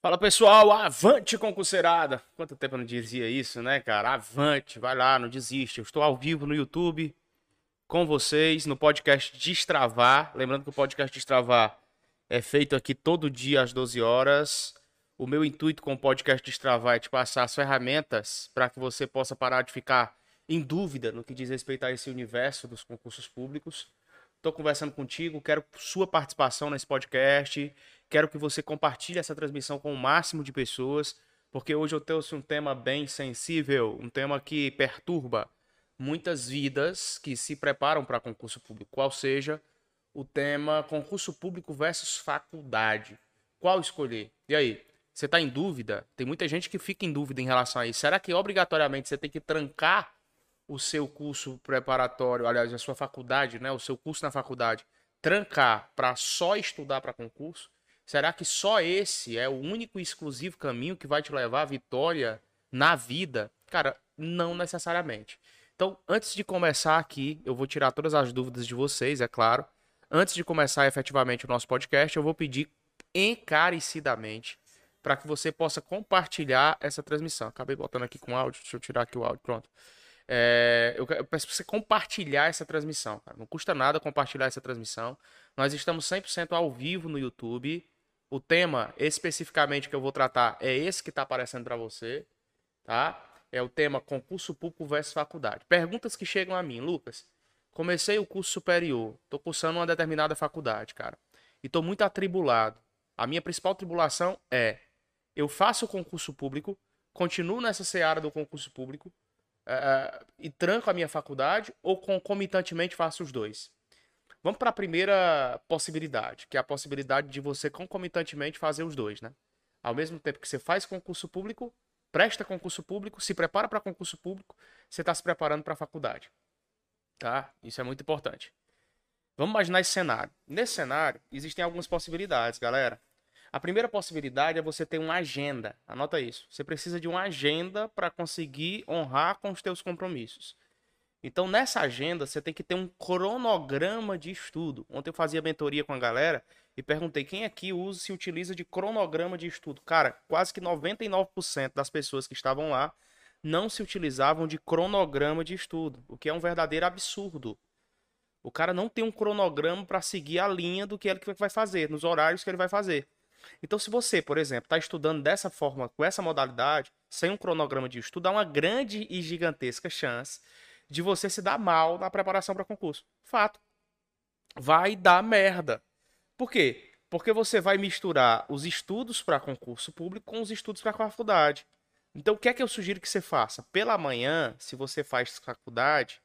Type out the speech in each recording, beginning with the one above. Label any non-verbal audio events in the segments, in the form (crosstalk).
Fala pessoal, avante concurseirada! Quanto tempo eu não dizia isso, né, cara? Avante, vai lá, não desiste. Eu estou ao vivo no YouTube com vocês no podcast Destravar. Lembrando que o podcast Destravar é feito aqui todo dia às 12 horas. O meu intuito com o podcast Destravar é te passar as ferramentas para que você possa parar de ficar em dúvida no que diz respeito a esse universo dos concursos públicos. Estou conversando contigo, quero sua participação nesse podcast Quero que você compartilhe essa transmissão com o máximo de pessoas, porque hoje eu trouxe um tema bem sensível, um tema que perturba muitas vidas que se preparam para concurso público, qual seja o tema concurso público versus faculdade. Qual escolher? E aí, você está em dúvida? Tem muita gente que fica em dúvida em relação a isso. Será que obrigatoriamente você tem que trancar o seu curso preparatório, aliás, a sua faculdade, né, o seu curso na faculdade, trancar para só estudar para concurso? Será que só esse é o único e exclusivo caminho que vai te levar à vitória na vida? Cara, não necessariamente. Então, antes de começar aqui, eu vou tirar todas as dúvidas de vocês, é claro. Antes de começar efetivamente o nosso podcast, eu vou pedir encarecidamente para que você possa compartilhar essa transmissão. Acabei botando aqui com áudio, deixa eu tirar aqui o áudio, pronto. É, eu, peço para você compartilhar essa transmissão, cara. Não custa nada compartilhar essa transmissão. Nós estamos 100% ao vivo no YouTube. O tema especificamente que eu vou tratar é esse que está aparecendo para você, tá? É o tema concurso público versus faculdade. Perguntas que chegam a mim, Lucas. Comecei o curso superior, estou cursando uma determinada faculdade, cara, e estou muito atribulado. A minha principal tribulação é: eu faço o concurso público, continuo nessa seara do concurso público uh, e tranco a minha faculdade, ou concomitantemente faço os dois? Vamos para a primeira possibilidade, que é a possibilidade de você concomitantemente fazer os dois, né? Ao mesmo tempo que você faz concurso público, presta concurso público, se prepara para concurso público, você está se preparando para a faculdade. Tá? Isso é muito importante. Vamos imaginar esse cenário. Nesse cenário, existem algumas possibilidades, galera. A primeira possibilidade é você ter uma agenda. Anota isso. Você precisa de uma agenda para conseguir honrar com os teus compromissos. Então, nessa agenda, você tem que ter um cronograma de estudo. Ontem eu fazia mentoria com a galera e perguntei quem aqui usa se utiliza de cronograma de estudo. Cara, quase que 99% das pessoas que estavam lá não se utilizavam de cronograma de estudo, o que é um verdadeiro absurdo. O cara não tem um cronograma para seguir a linha do que ele vai fazer, nos horários que ele vai fazer. Então, se você, por exemplo, está estudando dessa forma, com essa modalidade, sem um cronograma de estudo, há uma grande e gigantesca chance de você se dar mal na preparação para concurso. Fato. Vai dar merda. Por quê? Porque você vai misturar os estudos para concurso público com os estudos para faculdade. Então, o que é que eu sugiro que você faça? Pela manhã, se você faz faculdade,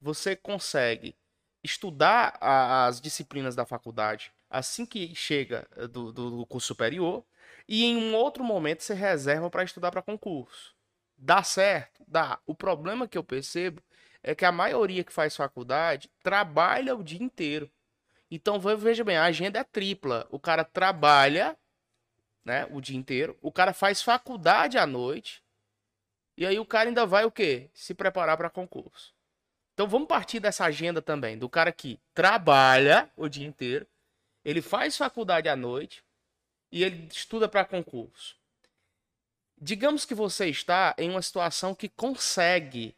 você consegue estudar a, as disciplinas da faculdade assim que chega eh, do, do curso superior e em um outro momento você reserva para estudar para concurso. Dá certo? Dá. O problema que eu percebo é que a maioria que faz faculdade trabalha o dia inteiro. Então, veja bem, a agenda é tripla. O cara trabalha, né, o dia inteiro. O cara faz faculdade à noite. E aí o cara ainda vai o quê? Se preparar para concurso. Então, vamos partir dessa agenda também, do cara que trabalha o dia inteiro, ele faz faculdade à noite e ele estuda para concurso. Digamos que você está em uma situação que consegue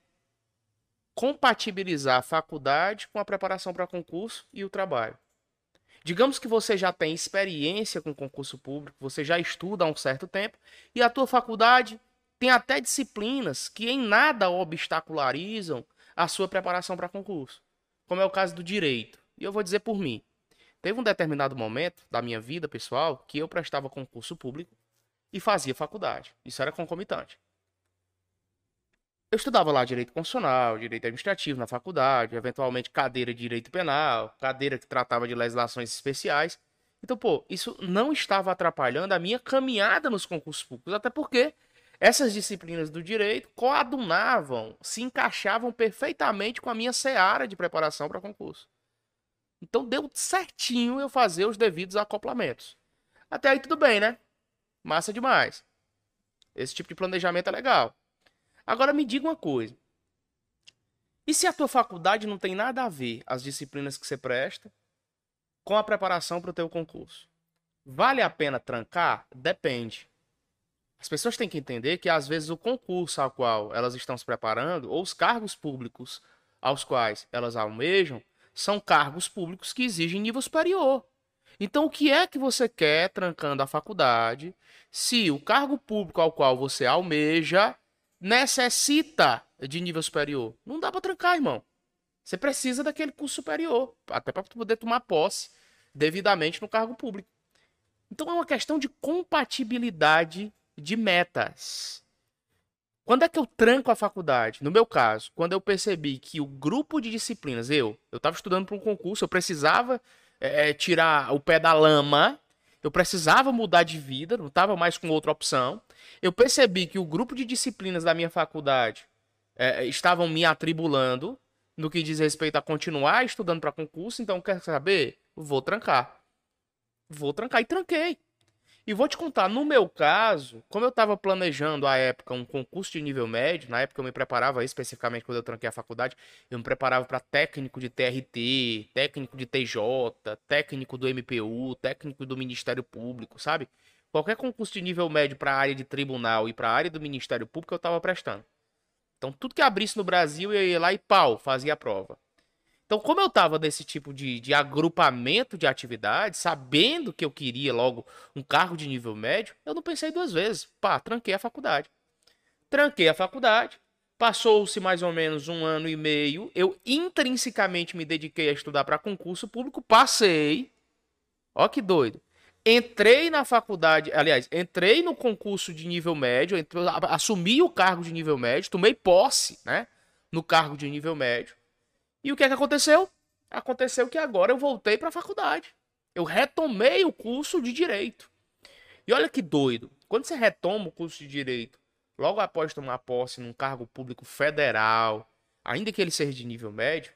compatibilizar a faculdade com a preparação para concurso e o trabalho. Digamos que você já tem experiência com concurso público, você já estuda há um certo tempo e a tua faculdade tem até disciplinas que em nada obstacularizam a sua preparação para concurso, como é o caso do direito. E eu vou dizer por mim. Teve um determinado momento da minha vida pessoal que eu prestava concurso público e fazia faculdade. Isso era concomitante. Eu estudava lá direito constitucional, direito administrativo na faculdade, eventualmente cadeira de direito penal, cadeira que tratava de legislações especiais. Então, pô, isso não estava atrapalhando a minha caminhada nos concursos públicos, até porque essas disciplinas do direito coadunavam, se encaixavam perfeitamente com a minha seara de preparação para concurso. Então deu certinho eu fazer os devidos acoplamentos. Até aí tudo bem, né? Massa demais. Esse tipo de planejamento é legal. Agora me diga uma coisa. E se a tua faculdade não tem nada a ver as disciplinas que você presta com a preparação para o teu concurso? Vale a pena trancar? Depende. As pessoas têm que entender que às vezes o concurso ao qual elas estão se preparando, ou os cargos públicos aos quais elas almejam, são cargos públicos que exigem nível superior. Então, o que é que você quer trancando a faculdade se o cargo público ao qual você almeja necessita de nível superior? Não dá para trancar, irmão. Você precisa daquele curso superior, até para poder tomar posse devidamente no cargo público. Então é uma questão de compatibilidade de metas. Quando é que eu tranco a faculdade? No meu caso, quando eu percebi que o grupo de disciplinas, eu, eu estava estudando para um concurso, eu precisava é, tirar o pé da lama, eu precisava mudar de vida, não estava mais com outra opção. Eu percebi que o grupo de disciplinas da minha faculdade é, estavam me atribulando no que diz respeito a continuar estudando para concurso, então quer saber? Vou trancar. Vou trancar e tranquei. E vou te contar, no meu caso, como eu estava planejando à época um concurso de nível médio, na época eu me preparava especificamente quando eu tranquei a faculdade, eu me preparava para técnico de TRT, técnico de TJ, técnico do MPU, técnico do Ministério Público, sabe? Qualquer concurso de nível médio para a área de tribunal e para a área do Ministério Público eu estava prestando. Então tudo que abrisse no Brasil eu ia lá e pau, fazia a prova. Então, como eu estava nesse tipo de, de agrupamento de atividades, sabendo que eu queria logo um cargo de nível médio, eu não pensei duas vezes. Pá, tranquei a faculdade. Tranquei a faculdade. Passou-se mais ou menos um ano e meio. Eu intrinsecamente me dediquei a estudar para concurso público. Passei. Ó que doido. Entrei na faculdade, aliás, entrei no concurso de nível médio, assumi o cargo de nível médio, tomei posse, né, no cargo de nível médio. E o que é que aconteceu? Aconteceu que agora eu voltei para a faculdade. Eu retomei o curso de direito. E olha que doido. Quando você retoma o curso de direito, logo após tomar posse num cargo público federal, ainda que ele seja de nível médio,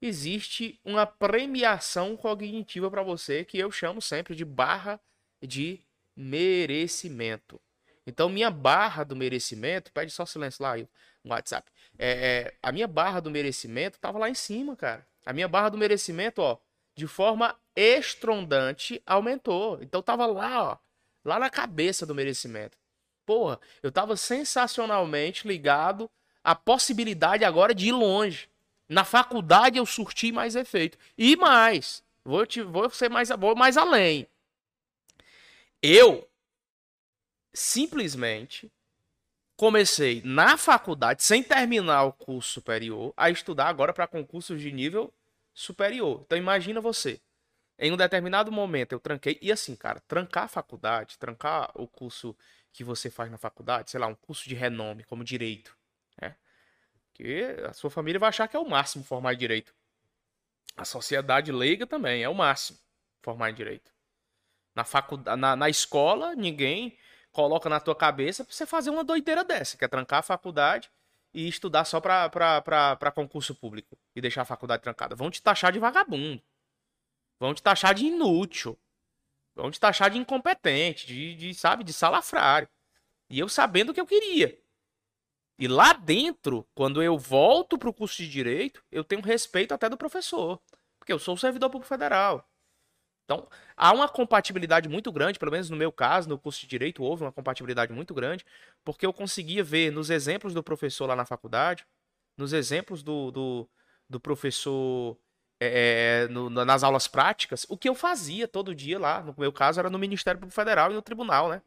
existe uma premiação cognitiva para você que eu chamo sempre de barra de merecimento. Então, minha barra do merecimento, pede só silêncio lá no WhatsApp. É, é, a minha barra do merecimento tava lá em cima, cara. A minha barra do merecimento, ó, de forma estrondante aumentou. Então tava lá, ó, lá na cabeça do merecimento. Porra, eu tava sensacionalmente ligado à possibilidade agora de ir longe. Na faculdade eu surti mais efeito. E mais, vou, te, vou ser mais, vou mais além. Eu simplesmente comecei na faculdade, sem terminar o curso superior, a estudar agora para concursos de nível superior. Então imagina você. Em um determinado momento eu tranquei. E assim, cara, trancar a faculdade, trancar o curso que você faz na faculdade, sei lá, um curso de renome, como direito. Né? Que a sua família vai achar que é o máximo formar direito. A sociedade leiga também é o máximo formar direito. Na, faculdade, na, na escola, ninguém coloca na tua cabeça pra você fazer uma doideira dessa, que é trancar a faculdade e estudar só para concurso público e deixar a faculdade trancada. Vão te taxar de vagabundo. Vão te taxar de inútil. Vão te taxar de incompetente, de, de sabe, de salafrário. E eu sabendo o que eu queria. E lá dentro, quando eu volto para o curso de direito, eu tenho respeito até do professor, porque eu sou servidor público federal. Então, há uma compatibilidade muito grande, pelo menos no meu caso, no curso de Direito, houve uma compatibilidade muito grande, porque eu conseguia ver nos exemplos do professor lá na faculdade, nos exemplos do, do, do professor é, é no, nas aulas práticas, o que eu fazia todo dia lá. No meu caso, era no Ministério Público Federal e no tribunal, né?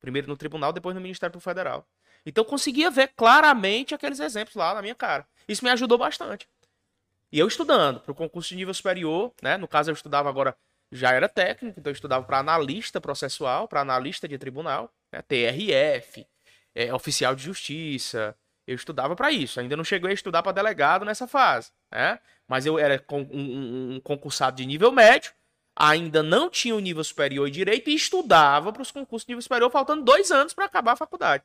Primeiro no tribunal, depois no Ministério Público Federal. Então, eu conseguia ver claramente aqueles exemplos lá na minha cara. Isso me ajudou bastante. E eu estudando para o concurso de nível superior, né? No caso, eu estudava agora já era técnico, então eu estudava para analista processual, para analista de tribunal, né, TRF, é, oficial de justiça. Eu estudava para isso. Ainda não cheguei a estudar para delegado nessa fase, né? Mas eu era um, um, um, concursado de nível médio, ainda não tinha o nível superior em direito e estudava para os concursos de nível superior, faltando dois anos para acabar a faculdade.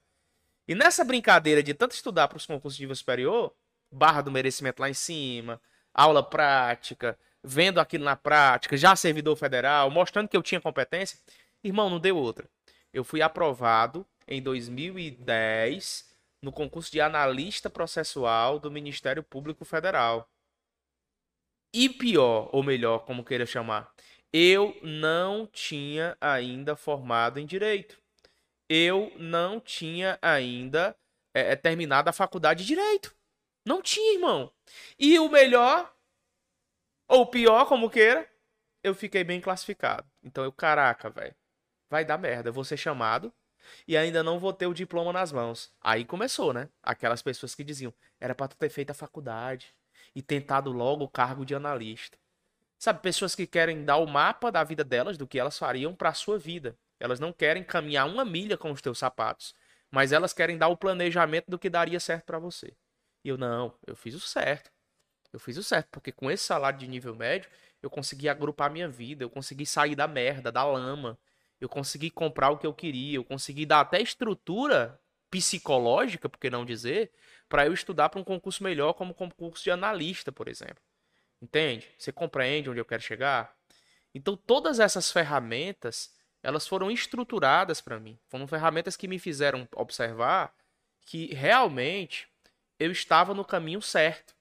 E nessa brincadeira de tanto estudar para os concursos de nível superior, barra do merecimento lá em cima, aula prática, vendo aquilo na prática, já servidor federal, mostrando que eu tinha competência, irmão, não deu outra. Eu fui aprovado em 2010 no concurso de analista processual do Ministério Público Federal. E pior, ou melhor, como queira chamar, eu não tinha ainda formado em direito. Eu não tinha ainda é, é, terminado a faculdade de Direito. Não tinha, irmão. E o melhor, ou pior, como queira, eu fiquei bem classificado. Então eu, caraca, velho, vai dar merda. Eu vou ser chamado e ainda não vou ter o diploma nas mãos. Aí começou, né? Aquelas pessoas que diziam, era para tu ter feito a faculdade e tentado logo o cargo de analista. Sabe, pessoas que querem dar o mapa da vida delas, do que elas fariam para a sua vida. Elas não querem caminhar uma milha com os teus sapatos, mas elas querem dar o planejamento do que daria certo para você. E eu não, eu fiz o certo. Eu fiz o certo, porque com esse salário de nível médio, eu consegui agrupar minha vida, eu consegui sair da merda, da lama, eu consegui comprar o que eu queria, eu consegui dar até estrutura psicológica, por que não dizer, para eu estudar para um concurso melhor, como concurso de analista, por exemplo. Entende? Você compreende onde eu quero chegar? Então, todas essas ferramentas, elas foram estruturadas para mim. Foram ferramentas que me fizeram observar que realmente eu estava no caminho certo,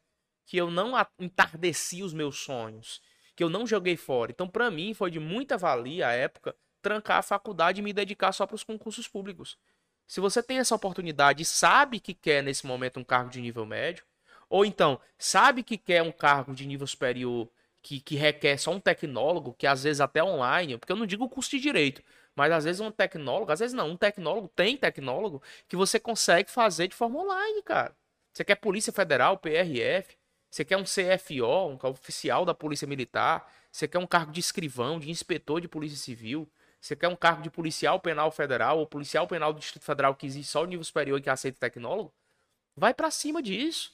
que eu não entardeci os meus sonhos, que eu não joguei fora. Então, para mim, foi de muita valia a época trancar a faculdade e me dedicar só para os concursos públicos. Se você tem essa oportunidade e sabe que quer nesse momento um cargo de nível médio, ou então sabe que quer um cargo de nível superior que, que requer só um tecnólogo, que às vezes até online, porque eu não digo curso de direito, mas às vezes um tecnólogo, às vezes não, um tecnólogo tem tecnólogo que você consegue fazer de forma online, cara. Você quer Polícia Federal, PRF, você quer um CFO, um oficial da Polícia Militar, você quer um cargo de escrivão, de inspetor de Polícia Civil, você quer um cargo de policial penal federal ou policial penal do Distrito Federal que existe só o nível superior que aceita tecnólogo? Vai para cima disso.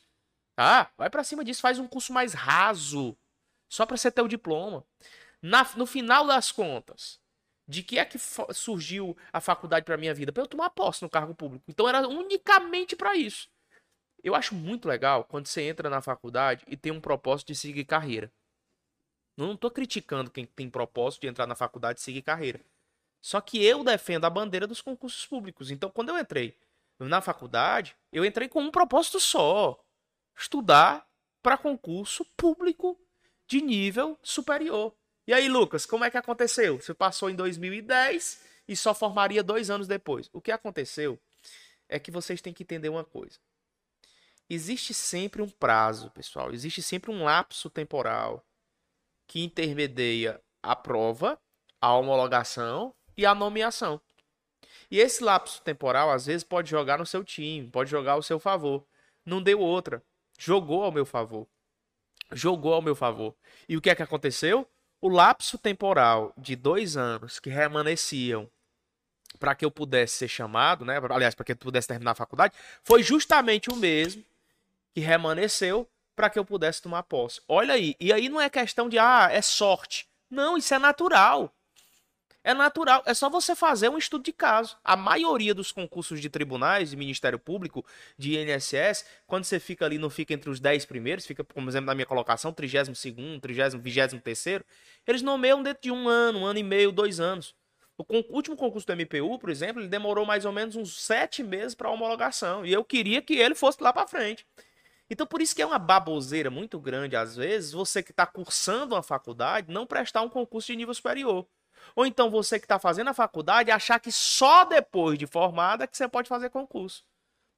Tá? Vai para cima disso, faz um curso mais raso, só para você ter o diploma. Na, no final das contas, de que é que surgiu a faculdade para minha vida? Para eu tomar posse no cargo público. Então era unicamente para isso. Eu acho muito legal quando você entra na faculdade e tem um propósito de seguir carreira. Não estou criticando quem tem propósito de entrar na faculdade e seguir carreira. Só que eu defendo a bandeira dos concursos públicos. Então, quando eu entrei na faculdade, eu entrei com um propósito só: estudar para concurso público de nível superior. E aí, Lucas, como é que aconteceu? Você passou em 2010 e só formaria dois anos depois. O que aconteceu é que vocês têm que entender uma coisa. Existe sempre um prazo, pessoal. Existe sempre um lapso temporal que intermedia a prova, a homologação e a nomeação. E esse lapso temporal, às vezes, pode jogar no seu time, pode jogar ao seu favor. Não deu outra. Jogou ao meu favor. Jogou ao meu favor. E o que é que aconteceu? O lapso temporal de dois anos que remanesciam para que eu pudesse ser chamado, né? Aliás, para que eu pudesse terminar a faculdade, foi justamente o mesmo que remanesceu para que eu pudesse tomar posse. Olha aí. E aí não é questão de, ah, é sorte. Não, isso é natural. É natural, é só você fazer um estudo de caso. A maioria dos concursos de tribunais, de Ministério Público, de INSS, quando você fica ali, não fica entre os 10 primeiros, fica, como exemplo, na minha colocação, 32 º 30 23 eles nomeiam dentro de um ano, um ano e meio, dois anos. O último concurso do MPU, por exemplo, ele demorou mais ou menos uns sete meses para homologação. E eu queria que ele fosse lá para frente. Então, por isso que é uma baboseira muito grande, às vezes, você que está cursando uma faculdade não prestar um concurso de nível superior. Ou então você que está fazendo a faculdade achar que só depois de formada que você pode fazer concurso.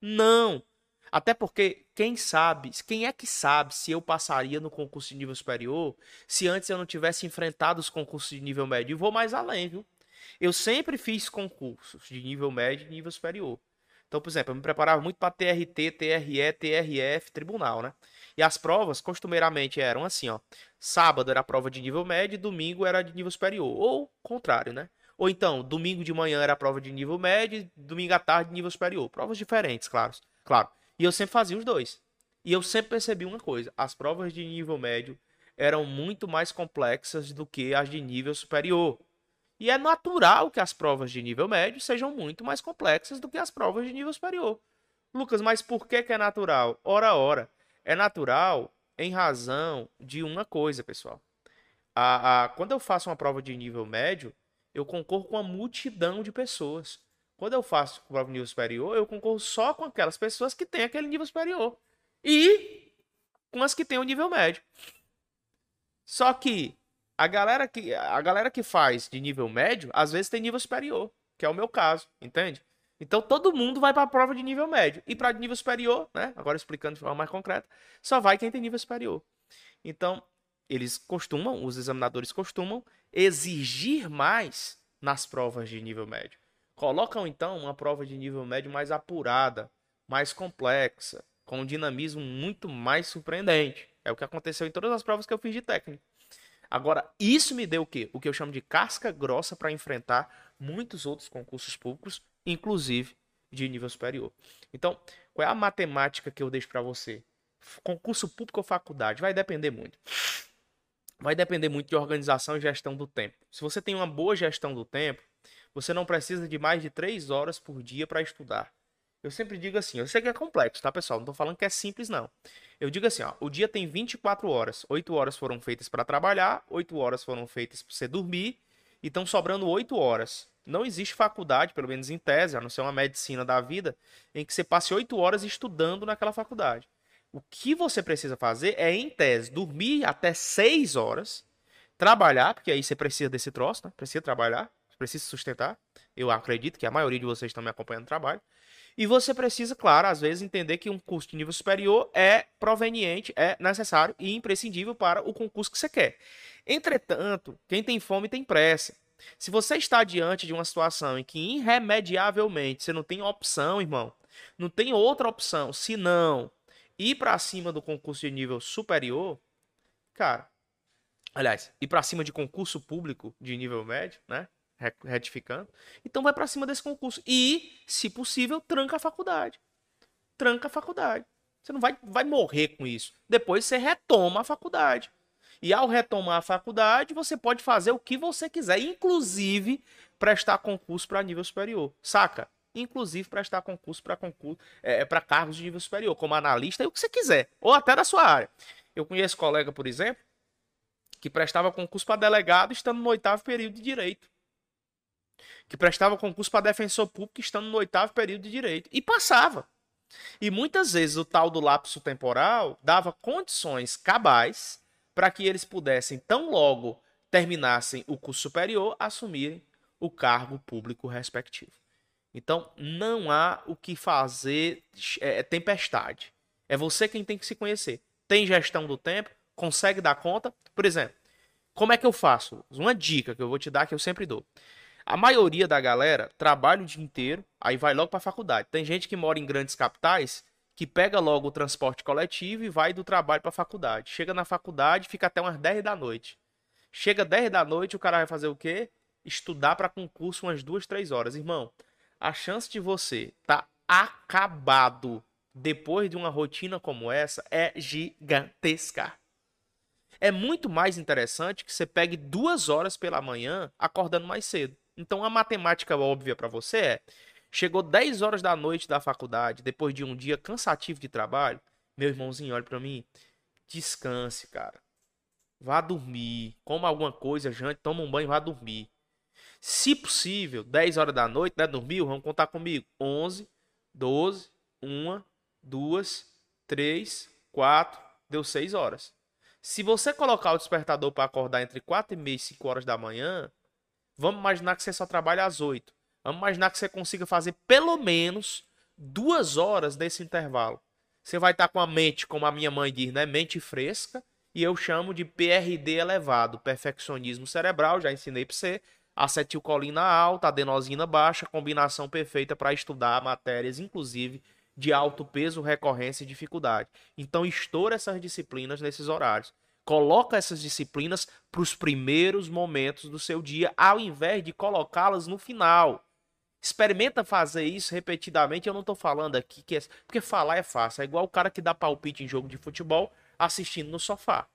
Não. Até porque quem sabe, quem é que sabe se eu passaria no concurso de nível superior se antes eu não tivesse enfrentado os concursos de nível médio? E vou mais além, viu? Eu sempre fiz concursos de nível médio e nível superior. Então, por exemplo, eu me preparava muito para TRT, TRE, TRF, tribunal, né? E as provas, costumeiramente, eram assim, ó. Sábado era a prova de nível médio, domingo era de nível superior. Ou contrário, né? Ou então, domingo de manhã era a prova de nível médio, domingo à tarde de nível superior. Provas diferentes, claro. Claro. E eu sempre fazia os dois. E eu sempre percebi uma coisa: as provas de nível médio eram muito mais complexas do que as de nível superior. E é natural que as provas de nível médio sejam muito mais complexas do que as provas de nível superior. Lucas, mas por que, que é natural? Ora, ora. É natural em razão de uma coisa, pessoal. A, a, quando eu faço uma prova de nível médio, eu concorro com uma multidão de pessoas. Quando eu faço prova de nível superior, eu concorro só com aquelas pessoas que têm aquele nível superior. E com as que têm o nível médio. Só que a galera que, a galera que faz de nível médio, às vezes tem nível superior. que é o meu caso, entende? Então todo mundo vai para a prova de nível médio. E para nível superior, né? Agora explicando de forma mais concreta, só vai quem tem nível superior. Então, eles costumam, os examinadores costumam exigir mais nas provas de nível médio. Colocam então uma prova de nível médio mais apurada, mais complexa, com um dinamismo muito mais surpreendente. É o que aconteceu em todas as provas que eu fiz de técnico. Agora, isso me deu o quê? O que eu chamo de casca grossa para enfrentar muitos outros concursos públicos inclusive de nível superior. Então, qual é a matemática que eu deixo para você? Concurso público ou faculdade? Vai depender muito. Vai depender muito de organização e gestão do tempo. Se você tem uma boa gestão do tempo, você não precisa de mais de 3 horas por dia para estudar. Eu sempre digo assim, eu sei que é complexo, tá, pessoal? Não tô falando que é simples, não. Eu digo assim, ó, o dia tem 24 horas. 8 horas foram feitas para trabalhar, 8 horas foram feitas para você dormir, e estão sobrando 8 horas. Não existe faculdade, pelo menos em tese, a não ser uma medicina da vida, em que você passe oito horas estudando naquela faculdade. O que você precisa fazer é, em tese, dormir até seis horas, trabalhar, porque aí você precisa desse troço, né? Precisa trabalhar, precisa sustentar. Eu acredito que a maioria de vocês estão me acompanhando no trabalho. E você precisa, claro, às vezes entender que um curso de nível superior é proveniente, é necessário e imprescindível para o concurso que você quer. Entretanto, quem tem fome tem pressa. Se você está diante de uma situação em que irremediavelmente você não tem opção, irmão, não tem outra opção senão ir para cima do concurso de nível superior, cara, aliás, ir para cima de concurso público de nível médio, né? Retificando. Então vai para cima desse concurso e, se possível, tranca a faculdade. Tranca a faculdade. Você não vai, vai morrer com isso. Depois você retoma a faculdade. E ao retomar a faculdade, você pode fazer o que você quiser, inclusive prestar concurso para nível superior. Saca? Inclusive prestar concurso para concurso, é, para cargos de nível superior, como analista e o que você quiser, ou até da sua área. Eu conheço colega, por exemplo, que prestava concurso para delegado estando no oitavo período de direito. Que prestava concurso para defensor público estando no oitavo período de direito. E passava. E muitas vezes o tal do lapso temporal dava condições cabais para que eles pudessem, tão logo terminassem o curso superior, assumirem o cargo público respectivo. Então, não há o que fazer é, é, tempestade. É você quem tem que se conhecer. Tem gestão do tempo? Consegue dar conta? Por exemplo, como é que eu faço? Uma dica que eu vou te dar que eu sempre dou. A maioria da galera trabalha o dia inteiro, aí vai logo para a faculdade. Tem gente que mora em grandes capitais que pega logo o transporte coletivo e vai do trabalho para a faculdade. Chega na faculdade, fica até umas 10 da noite. Chega 10 da noite, o cara vai fazer o quê? Estudar para concurso umas 2, 3 horas. Irmão, a chance de você tá acabado depois de uma rotina como essa é gigantesca. É muito mais interessante que você pegue duas horas pela manhã acordando mais cedo. Então a matemática óbvia para você é Chegou 10 horas da noite da faculdade, depois de um dia cansativo de trabalho. Meu irmãozinho, olha para mim. Descanse, cara. Vá dormir. Coma alguma coisa, jante, toma um banho, vá dormir. Se possível, 10 horas da noite, né? Dormiu, vamos contar comigo. 11, 12, 1, 2, 3, 4, deu 6 horas. Se você colocar o despertador para acordar entre 4 e meia e 5 horas da manhã, vamos imaginar que você só trabalha às 8. Vamos imaginar que você consiga fazer pelo menos duas horas desse intervalo. Você vai estar com a mente, como a minha mãe diz, né? Mente fresca. E eu chamo de PRD elevado, perfeccionismo cerebral, já ensinei para você. Acetilcolina alta, adenosina baixa, combinação perfeita para estudar matérias, inclusive de alto peso, recorrência e dificuldade. Então, estoura essas disciplinas nesses horários. Coloca essas disciplinas para os primeiros momentos do seu dia, ao invés de colocá-las no final. Experimenta fazer isso repetidamente. Eu não tô falando aqui que é. Porque falar é fácil. É igual o cara que dá palpite em jogo de futebol assistindo no sofá.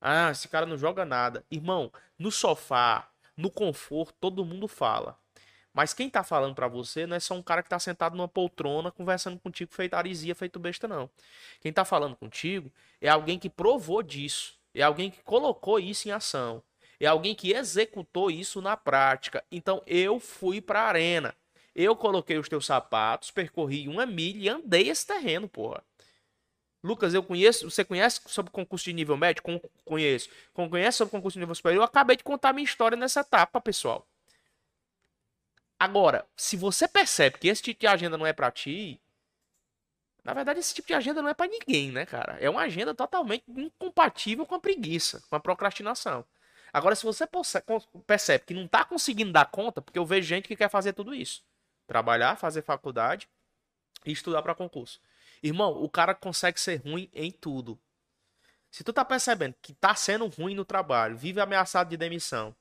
Ah, esse cara não joga nada. Irmão, no sofá, no conforto, todo mundo fala. Mas quem tá falando para você não é só um cara que tá sentado numa poltrona conversando contigo feito arisia, feito besta, não. Quem tá falando contigo é alguém que provou disso. É alguém que colocou isso em ação é alguém que executou isso na prática. Então eu fui para a arena. Eu coloquei os teus sapatos, percorri uma milha e andei esse terreno, porra. Lucas, eu conheço. Você conhece sobre concurso de nível médio? Com, conheço. Conhece sobre concurso de nível superior? Eu acabei de contar minha história nessa etapa, pessoal. Agora, se você percebe que esse tipo de agenda não é para ti, na verdade esse tipo de agenda não é para ninguém, né, cara? É uma agenda totalmente incompatível com a preguiça, com a procrastinação. Agora, se você percebe que não tá conseguindo dar conta, porque eu vejo gente que quer fazer tudo isso: trabalhar, fazer faculdade e estudar para concurso. Irmão, o cara consegue ser ruim em tudo. Se tu tá percebendo que tá sendo ruim no trabalho, vive ameaçado de demissão,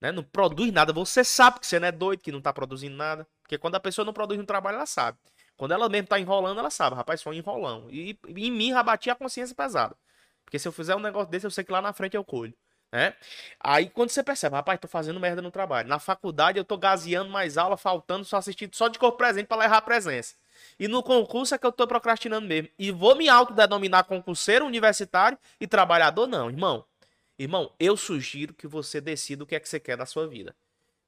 né? Não produz nada, você sabe que você não é doido, que não tá produzindo nada. Porque quando a pessoa não produz no trabalho, ela sabe. Quando ela mesmo tá enrolando, ela sabe, rapaz, foi um enrolão. E, e em mim rabatia a consciência pesada. Porque se eu fizer um negócio desse, eu sei que lá na frente eu colho. Né? Aí quando você percebe, rapaz, tô fazendo merda no trabalho. Na faculdade eu tô gaseando mais aula, faltando, só assistindo só de corpo presente para levar a presença. E no concurso é que eu tô procrastinando mesmo. E vou me autodenominar concurseiro universitário e trabalhador, não, irmão. Irmão, eu sugiro que você decida o que é que você quer da sua vida.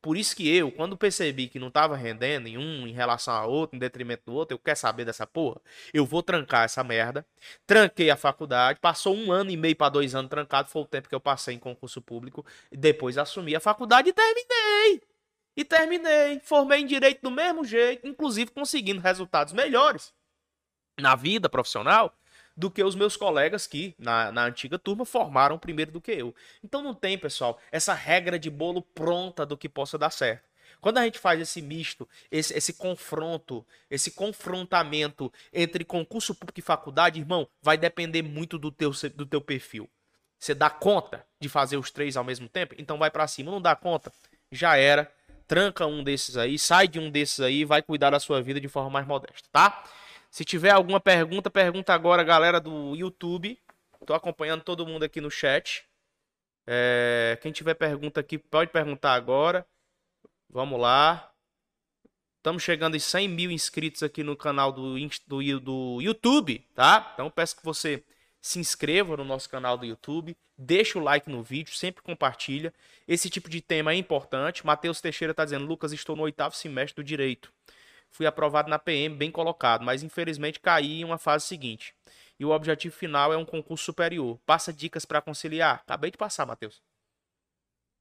Por isso que eu, quando percebi que não estava rendendo em um em relação a outro, em detrimento do outro, eu quero saber dessa porra. Eu vou trancar essa merda. Tranquei a faculdade, passou um ano e meio para dois anos trancado, foi o tempo que eu passei em concurso público. Depois assumi a faculdade e terminei. E terminei. Formei em direito do mesmo jeito, inclusive conseguindo resultados melhores na vida profissional do que os meus colegas que, na, na antiga turma, formaram primeiro do que eu. Então não tem, pessoal, essa regra de bolo pronta do que possa dar certo. Quando a gente faz esse misto, esse, esse confronto, esse confrontamento entre concurso público e faculdade, irmão, vai depender muito do teu, do teu perfil. Você dá conta de fazer os três ao mesmo tempo? Então vai para cima. Não dá conta? Já era tranca um desses aí, sai de um desses aí vai cuidar da sua vida de forma mais modesta, tá? Se tiver alguma pergunta, pergunta agora, galera do YouTube. Tô acompanhando todo mundo aqui no chat. É, quem tiver pergunta aqui, pode perguntar agora. Vamos lá. Estamos chegando em 100 mil inscritos aqui no canal do, do, do YouTube, tá? Então peço que você se inscreva no nosso canal do YouTube, deixa o like no vídeo, sempre compartilha. Esse tipo de tema é importante. Matheus Teixeira está dizendo: Lucas, estou no oitavo semestre do direito. Fui aprovado na PM, bem colocado, mas infelizmente caí em uma fase seguinte. E o objetivo final é um concurso superior. Passa dicas para conciliar. Acabei de passar, Matheus.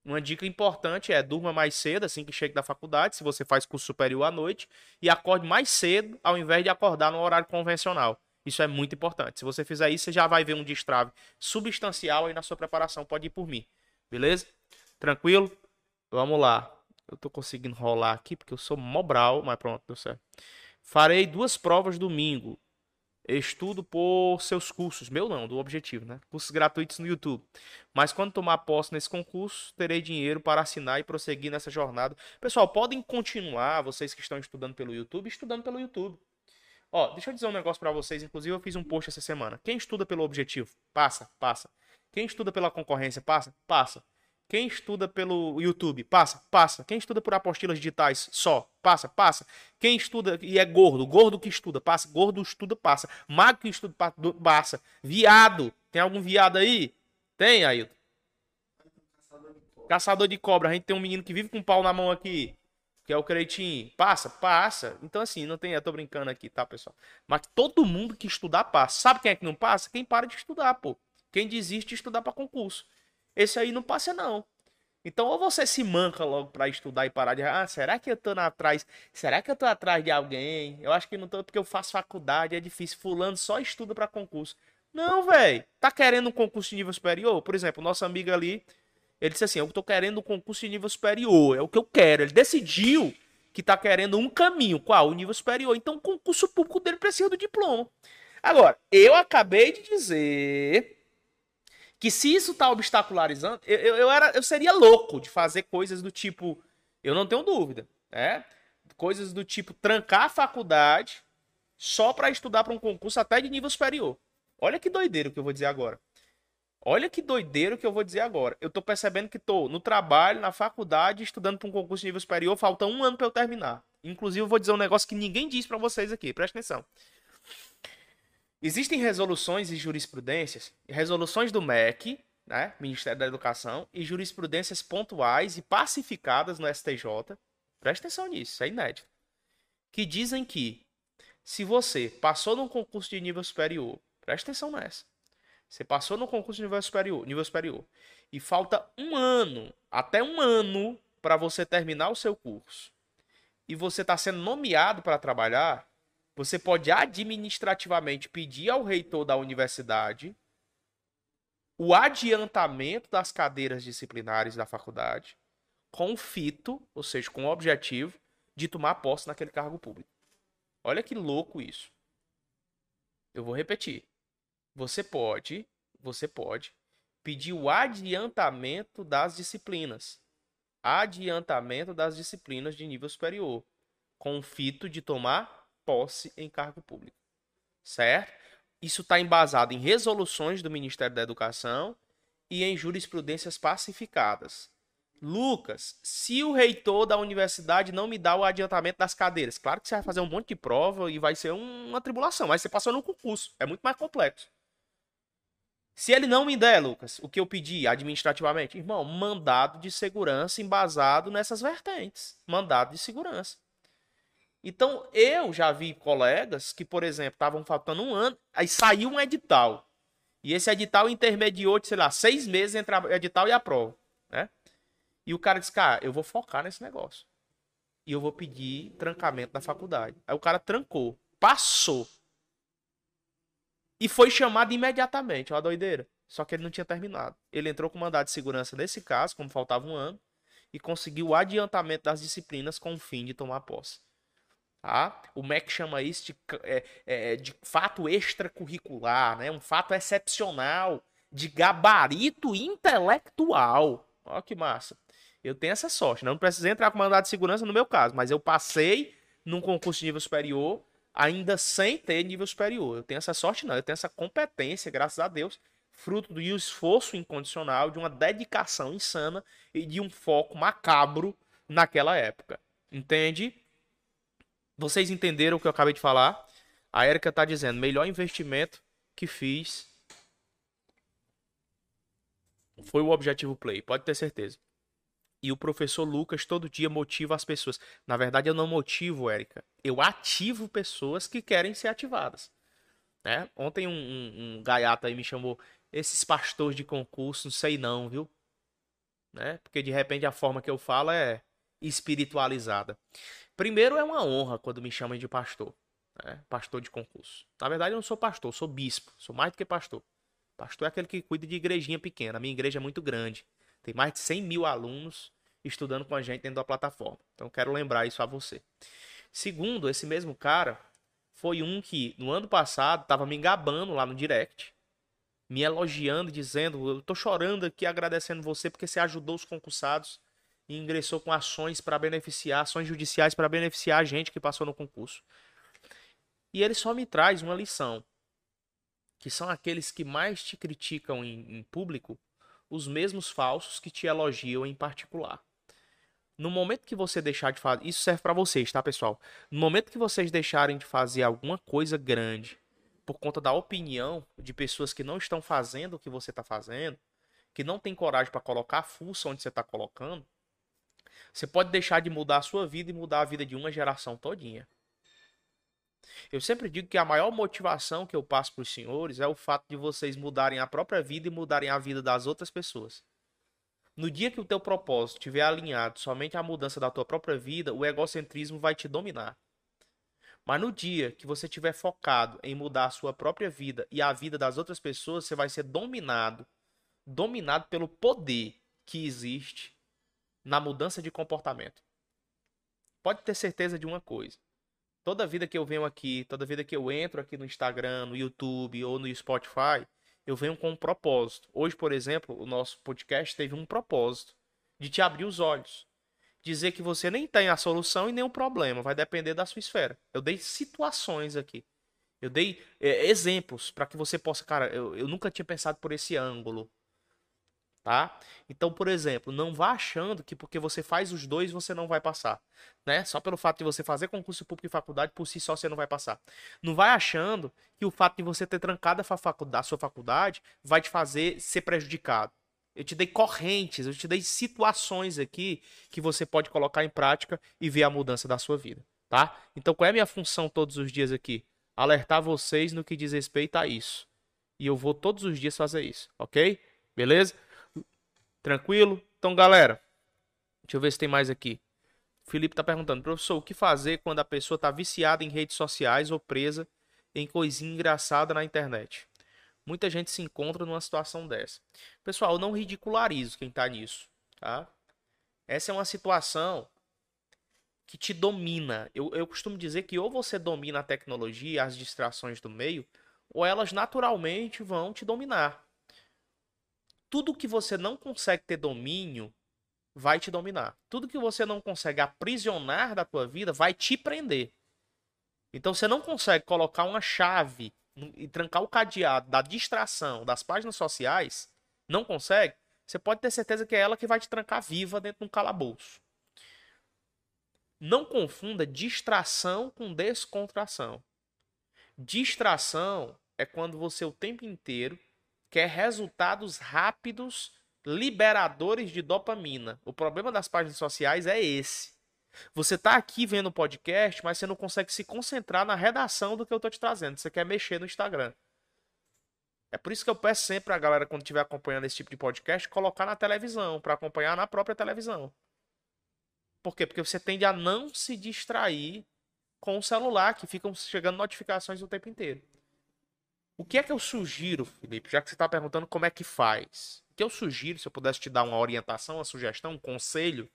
Uma dica importante é durma mais cedo, assim que chega da faculdade, se você faz curso superior à noite, e acorde mais cedo, ao invés de acordar no horário convencional. Isso é muito importante. Se você fizer isso, você já vai ver um destrave substancial aí na sua preparação. Pode ir por mim. Beleza? Tranquilo? Vamos lá. Eu tô conseguindo rolar aqui porque eu sou mobral, mas pronto, deu certo. Farei duas provas domingo. Estudo por seus cursos. Meu não, do objetivo, né? Cursos gratuitos no YouTube. Mas quando tomar posse nesse concurso, terei dinheiro para assinar e prosseguir nessa jornada. Pessoal, podem continuar, vocês que estão estudando pelo YouTube, estudando pelo YouTube. Ó, deixa eu dizer um negócio para vocês. Inclusive, eu fiz um post essa semana. Quem estuda pelo objetivo, passa, passa. Quem estuda pela concorrência, passa, passa. Quem estuda pelo YouTube, passa, passa. Quem estuda por apostilas digitais, só, passa, passa. Quem estuda e é gordo, gordo que estuda, passa. Gordo estuda, passa. Magro que estuda, passa. Viado, tem algum viado aí? Tem, Ailton? Caçador de cobra. A gente tem um menino que vive com um pau na mão aqui que é o Creitinho. Passa, passa. Então, assim, não tem. Eu tô brincando aqui, tá, pessoal? Mas todo mundo que estudar passa. Sabe quem é que não passa? Quem para de estudar, pô. Quem desiste de estudar para concurso. Esse aí não passa, não. Então, ou você se manca logo para estudar e parar de. Ah, será que eu tô atrás? Será que eu tô atrás de alguém? Eu acho que não tô porque eu faço faculdade, é difícil. Fulano só estuda para concurso. Não, velho. Tá querendo um concurso de nível superior? Por exemplo, nossa amiga ali ele disse assim: Eu estou querendo um concurso de nível superior, é o que eu quero. Ele decidiu que está querendo um caminho. Qual? O nível superior. Então, o concurso público dele precisa do diploma. Agora, eu acabei de dizer que se isso está obstacularizando, eu, eu, eu, era, eu seria louco de fazer coisas do tipo. Eu não tenho dúvida, né? Coisas do tipo trancar a faculdade só para estudar para um concurso até de nível superior. Olha que doideiro que eu vou dizer agora. Olha que doideiro que eu vou dizer agora. Eu tô percebendo que tô no trabalho, na faculdade, estudando para um concurso de nível superior, falta um ano para eu terminar. Inclusive, eu vou dizer um negócio que ninguém diz para vocês aqui, presta atenção. Existem resoluções e jurisprudências, resoluções do MEC, né, Ministério da Educação, e jurisprudências pontuais e pacificadas no STJ. Presta atenção nisso, isso é inédito. Que dizem que se você passou num concurso de nível superior, presta atenção nessa você passou no concurso de nível superior, nível superior e falta um ano, até um ano, para você terminar o seu curso. e você está sendo nomeado para trabalhar, você pode administrativamente pedir ao reitor da universidade o adiantamento das cadeiras disciplinares da faculdade com o fito, ou seja, com o objetivo de tomar posse naquele cargo público. Olha que louco isso. Eu vou repetir. Você pode, você pode pedir o adiantamento das disciplinas. Adiantamento das disciplinas de nível superior, com o fito de tomar posse em cargo público. Certo? Isso está embasado em resoluções do Ministério da Educação e em jurisprudências pacificadas. Lucas, se o reitor da universidade não me dá o adiantamento das cadeiras, claro que você vai fazer um monte de prova e vai ser uma tribulação, mas você passou no concurso, é muito mais complexo. Se ele não me der, Lucas, o que eu pedi administrativamente, irmão, mandado de segurança embasado nessas vertentes. Mandado de segurança. Então, eu já vi colegas que, por exemplo, estavam faltando um ano, aí saiu um edital. E esse edital intermediou, sei lá, seis meses entre o edital e a prova. Né? E o cara disse, cara, eu vou focar nesse negócio. E eu vou pedir trancamento da faculdade. Aí o cara trancou, passou. E foi chamado imediatamente, uma doideira. Só que ele não tinha terminado. Ele entrou com mandado de segurança nesse caso, como faltava um ano, e conseguiu o adiantamento das disciplinas com o fim de tomar posse. Tá? O MEC chama isso de, é, é, de fato extracurricular, né? um fato excepcional, de gabarito intelectual. Olha que massa. Eu tenho essa sorte. Né? Não precisei entrar com mandado de segurança no meu caso, mas eu passei num concurso de nível superior ainda sem ter nível superior. Eu tenho essa sorte, não. Eu tenho essa competência, graças a Deus, fruto do esforço incondicional, de uma dedicação insana e de um foco macabro naquela época. Entende? Vocês entenderam o que eu acabei de falar? A Erika está dizendo: melhor investimento que fiz foi o Objetivo Play, pode ter certeza. E o professor Lucas todo dia motiva as pessoas. Na verdade, eu não motivo, Érica. Eu ativo pessoas que querem ser ativadas. Né? Ontem um, um, um gaiato aí me chamou. Esses pastores de concurso, não sei não, viu? Né? Porque de repente a forma que eu falo é espiritualizada. Primeiro é uma honra quando me chamam de pastor. Né? Pastor de concurso. Na verdade, eu não sou pastor, sou bispo. Sou mais do que pastor. Pastor é aquele que cuida de igrejinha pequena. A minha igreja é muito grande. Tem mais de 100 mil alunos estudando com a gente dentro da plataforma. Então quero lembrar isso a você. Segundo, esse mesmo cara foi um que no ano passado estava me engabando lá no direct, me elogiando, dizendo: Eu tô chorando aqui agradecendo você porque você ajudou os concursados e ingressou com ações para beneficiar, ações judiciais para beneficiar a gente que passou no concurso. E ele só me traz uma lição, que são aqueles que mais te criticam em, em público, os mesmos falsos que te elogiam em particular. No momento que você deixar de fazer, isso serve para vocês, tá, pessoal? No momento que vocês deixarem de fazer alguma coisa grande por conta da opinião de pessoas que não estão fazendo o que você está fazendo, que não tem coragem para colocar a fuça onde você está colocando, você pode deixar de mudar a sua vida e mudar a vida de uma geração todinha. Eu sempre digo que a maior motivação que eu passo para os senhores é o fato de vocês mudarem a própria vida e mudarem a vida das outras pessoas. No dia que o teu propósito estiver alinhado somente à mudança da tua própria vida, o egocentrismo vai te dominar. Mas no dia que você estiver focado em mudar a sua própria vida e a vida das outras pessoas, você vai ser dominado, dominado pelo poder que existe na mudança de comportamento. Pode ter certeza de uma coisa. Toda vida que eu venho aqui, toda vida que eu entro aqui no Instagram, no YouTube ou no Spotify, eu venho com um propósito. Hoje, por exemplo, o nosso podcast teve um propósito de te abrir os olhos. Dizer que você nem tem a solução e nem o problema, vai depender da sua esfera. Eu dei situações aqui. Eu dei é, exemplos para que você possa, cara, eu, eu nunca tinha pensado por esse ângulo tá? Então, por exemplo, não vá achando que porque você faz os dois você não vai passar, né? Só pelo fato de você fazer concurso público e faculdade, por si só você não vai passar. Não vai achando que o fato de você ter trancado a, faculdade, a sua faculdade vai te fazer ser prejudicado. Eu te dei correntes, eu te dei situações aqui que você pode colocar em prática e ver a mudança da sua vida, tá? Então, qual é a minha função todos os dias aqui? Alertar vocês no que diz respeito a isso. E eu vou todos os dias fazer isso, ok? Beleza? Tranquilo? Então, galera, deixa eu ver se tem mais aqui. Felipe está perguntando, professor, o que fazer quando a pessoa está viciada em redes sociais ou presa em coisinha engraçada na internet? Muita gente se encontra numa situação dessa. Pessoal, eu não ridicularizo quem está nisso, tá? Essa é uma situação que te domina. Eu, eu costumo dizer que ou você domina a tecnologia, as distrações do meio, ou elas naturalmente vão te dominar. Tudo que você não consegue ter domínio vai te dominar. Tudo que você não consegue aprisionar da tua vida vai te prender. Então você não consegue colocar uma chave e trancar o cadeado da distração das páginas sociais, não consegue, você pode ter certeza que é ela que vai te trancar viva dentro de um calabouço. Não confunda distração com descontração. Distração é quando você o tempo inteiro quer resultados rápidos liberadores de dopamina. O problema das páginas sociais é esse. Você está aqui vendo o podcast, mas você não consegue se concentrar na redação do que eu estou te trazendo. Você quer mexer no Instagram. É por isso que eu peço sempre a galera, quando estiver acompanhando esse tipo de podcast, colocar na televisão, para acompanhar na própria televisão. Por quê? Porque você tende a não se distrair com o celular, que ficam chegando notificações o tempo inteiro. O que é que eu sugiro, Felipe, já que você está perguntando como é que faz? O que eu sugiro, se eu pudesse te dar uma orientação, uma sugestão, um conselho,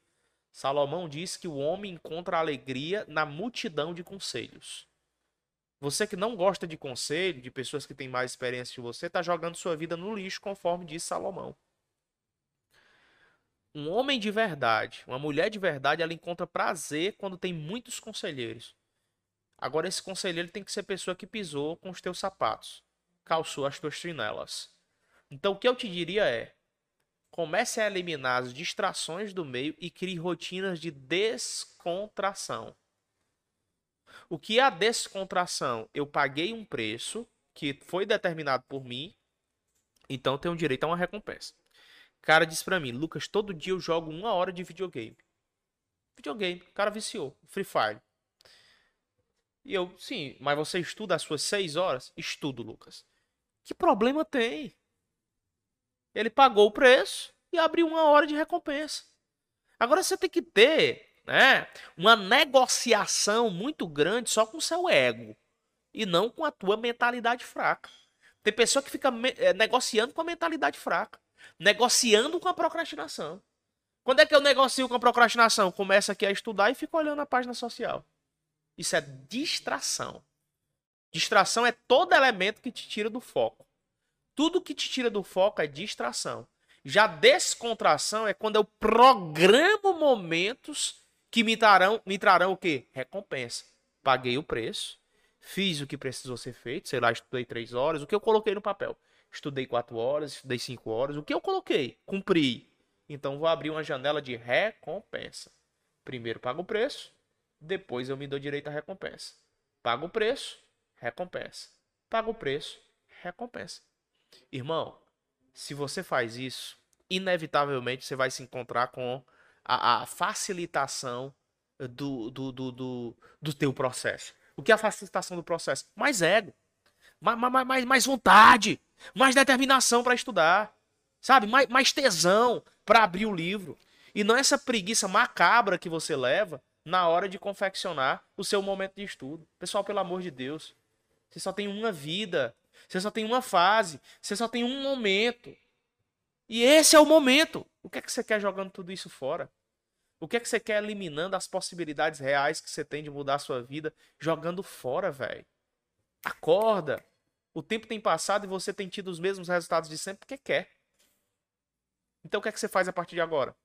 Salomão diz que o homem encontra alegria na multidão de conselhos. Você que não gosta de conselho, de pessoas que têm mais experiência que você, está jogando sua vida no lixo, conforme diz Salomão. Um homem de verdade, uma mulher de verdade, ela encontra prazer quando tem muitos conselheiros. Agora, esse conselheiro tem que ser pessoa que pisou com os teus sapatos calçou as tuas trinelas. Então o que eu te diria é: comece a eliminar as distrações do meio e crie rotinas de descontração. O que é a descontração? Eu paguei um preço que foi determinado por mim, então tenho direito a uma recompensa. O cara disse para mim, Lucas, todo dia eu jogo uma hora de videogame. Videogame, o cara viciou, Free Fire. E eu, sim, mas você estuda as suas seis horas? Estudo, Lucas. Que problema tem? Ele pagou o preço e abriu uma hora de recompensa. Agora você tem que ter né, uma negociação muito grande só com o seu ego e não com a tua mentalidade fraca. Tem pessoa que fica é, negociando com a mentalidade fraca, negociando com a procrastinação. Quando é que eu negocio com a procrastinação? Começa aqui a estudar e fica olhando a página social. Isso é distração. Distração é todo elemento que te tira do foco. Tudo que te tira do foco é distração. Já descontração é quando eu programo momentos que me trarão, me trarão o quê? Recompensa. Paguei o preço, fiz o que precisou ser feito, sei lá, estudei três horas, o que eu coloquei no papel. Estudei quatro horas, estudei cinco horas, o que eu coloquei? Cumpri. Então vou abrir uma janela de recompensa. Primeiro pago o preço, depois eu me dou direito à recompensa. Pago o preço, recompensa. Paga o preço, recompensa. Irmão, se você faz isso, inevitavelmente você vai se encontrar com a, a facilitação do, do, do, do, do teu processo. O que é a facilitação do processo? Mais ego, mais, mais, mais vontade, mais determinação para estudar, sabe? Mais, mais tesão para abrir o livro. E não essa preguiça macabra que você leva na hora de confeccionar o seu momento de estudo. Pessoal, pelo amor de Deus, você só tem uma vida. Você só tem uma fase. Você só tem um momento. E esse é o momento. O que é que você quer jogando tudo isso fora? O que é que você quer eliminando as possibilidades reais que você tem de mudar a sua vida jogando fora, velho? Acorda. O tempo tem passado e você tem tido os mesmos resultados de sempre porque quer. Então o que é que você faz a partir de agora?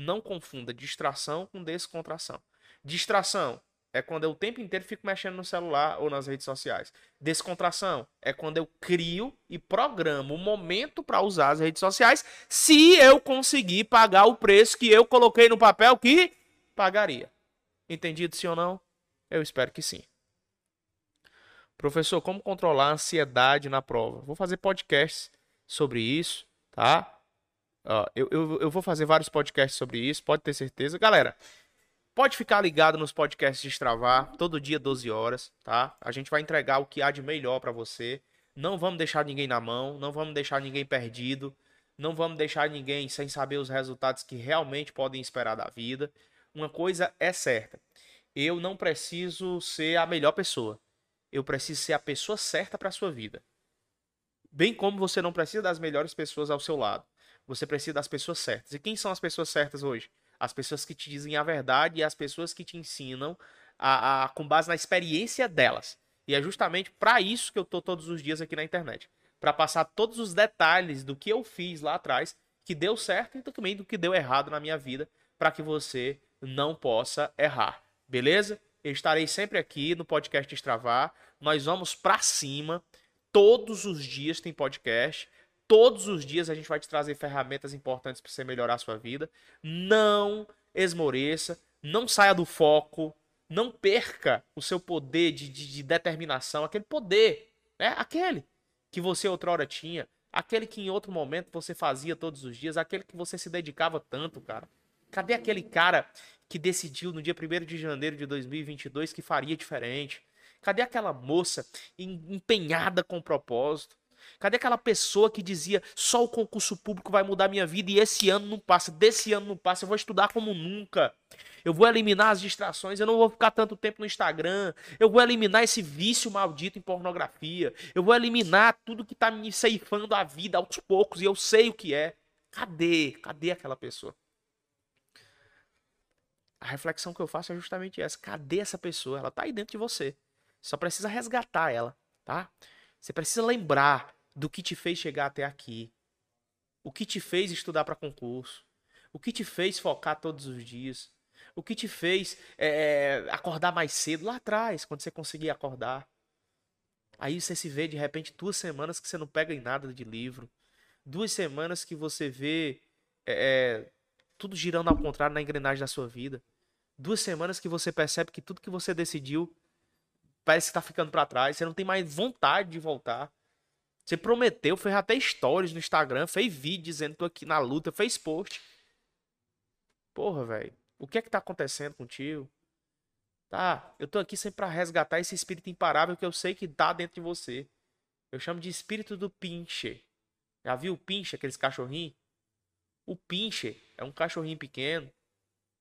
Não confunda distração com descontração. Distração é quando eu o tempo inteiro fico mexendo no celular ou nas redes sociais. Descontração é quando eu crio e programo o momento para usar as redes sociais, se eu conseguir pagar o preço que eu coloquei no papel que pagaria. Entendido sim ou não? Eu espero que sim. Professor, como controlar a ansiedade na prova? Vou fazer podcasts sobre isso, tá? Uh, eu, eu, eu vou fazer vários podcasts sobre isso, pode ter certeza. Galera, Pode ficar ligado nos podcasts de Extravar, todo dia 12 horas, tá? A gente vai entregar o que há de melhor para você. Não vamos deixar ninguém na mão, não vamos deixar ninguém perdido, não vamos deixar ninguém sem saber os resultados que realmente podem esperar da vida. uma coisa é certa. Eu não preciso ser a melhor pessoa. Eu preciso ser a pessoa certa para sua vida. Bem como você não precisa das melhores pessoas ao seu lado. Você precisa das pessoas certas. E quem são as pessoas certas hoje? As pessoas que te dizem a verdade e as pessoas que te ensinam a, a com base na experiência delas. E é justamente para isso que eu tô todos os dias aqui na internet, para passar todos os detalhes do que eu fiz lá atrás, que deu certo e também do que deu errado na minha vida, para que você não possa errar. Beleza? Eu estarei sempre aqui no podcast Extravar. Nós vamos para cima. Todos os dias tem podcast. Todos os dias a gente vai te trazer ferramentas importantes para você melhorar a sua vida. Não esmoreça, não saia do foco, não perca o seu poder de, de, de determinação, aquele poder, né? aquele que você outrora tinha, aquele que em outro momento você fazia todos os dias, aquele que você se dedicava tanto, cara. Cadê aquele cara que decidiu no dia 1 de janeiro de 2022 que faria diferente? Cadê aquela moça empenhada com propósito? Cadê aquela pessoa que dizia só o concurso público vai mudar minha vida e esse ano não passa, desse ano não passa, eu vou estudar como nunca. Eu vou eliminar as distrações, eu não vou ficar tanto tempo no Instagram. Eu vou eliminar esse vício maldito em pornografia. Eu vou eliminar tudo que tá me ceifando a vida aos poucos e eu sei o que é. Cadê? Cadê aquela pessoa? A reflexão que eu faço é justamente essa. Cadê essa pessoa? Ela tá aí dentro de você. Só precisa resgatar ela, tá? Você precisa lembrar do que te fez chegar até aqui. O que te fez estudar para concurso. O que te fez focar todos os dias. O que te fez é, acordar mais cedo lá atrás, quando você conseguia acordar. Aí você se vê de repente duas semanas que você não pega em nada de livro. Duas semanas que você vê é, tudo girando ao contrário na engrenagem da sua vida. Duas semanas que você percebe que tudo que você decidiu parece que tá ficando para trás. Você não tem mais vontade de voltar. Você prometeu, fez até stories no Instagram, fez vídeo dizendo tô aqui na luta, fez post. Porra, velho. O que é que tá acontecendo contigo? Tá, eu tô aqui sempre para resgatar esse espírito imparável que eu sei que tá dentro de você. Eu chamo de espírito do pinche. Já viu o pinche, aqueles cachorrinhos? O pinche é um cachorrinho pequeno.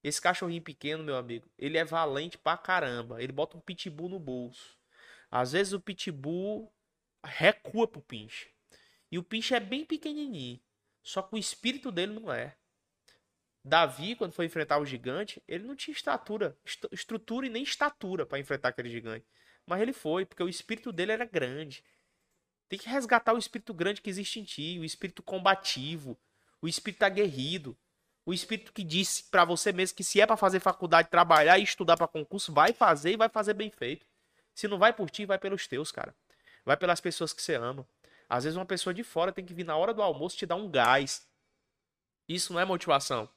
Esse cachorrinho pequeno, meu amigo, ele é valente pra caramba. Ele bota um pitbull no bolso. Às vezes o pitbull recua pro pinche. E o pinche é bem pequenininho. Só que o espírito dele não é. Davi, quando foi enfrentar o gigante, ele não tinha estatura, estrutura e nem estatura para enfrentar aquele gigante. Mas ele foi, porque o espírito dele era grande. Tem que resgatar o espírito grande que existe em ti, o espírito combativo, o espírito aguerrido, o espírito que disse para você mesmo que se é para fazer faculdade, trabalhar e estudar para concurso, vai fazer e vai fazer bem feito. Se não vai por ti, vai pelos teus, cara. Vai pelas pessoas que você ama. Às vezes uma pessoa de fora tem que vir na hora do almoço te dar um gás. Isso não é motivação.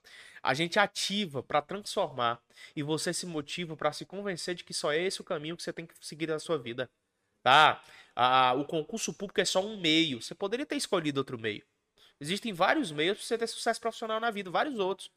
A gente ativa para transformar e você se motiva para se convencer de que só é esse o caminho que você tem que seguir na sua vida. Tá? Ah, o concurso público é só um meio. Você poderia ter escolhido outro meio. Existem vários meios para você ter sucesso profissional na vida, vários outros.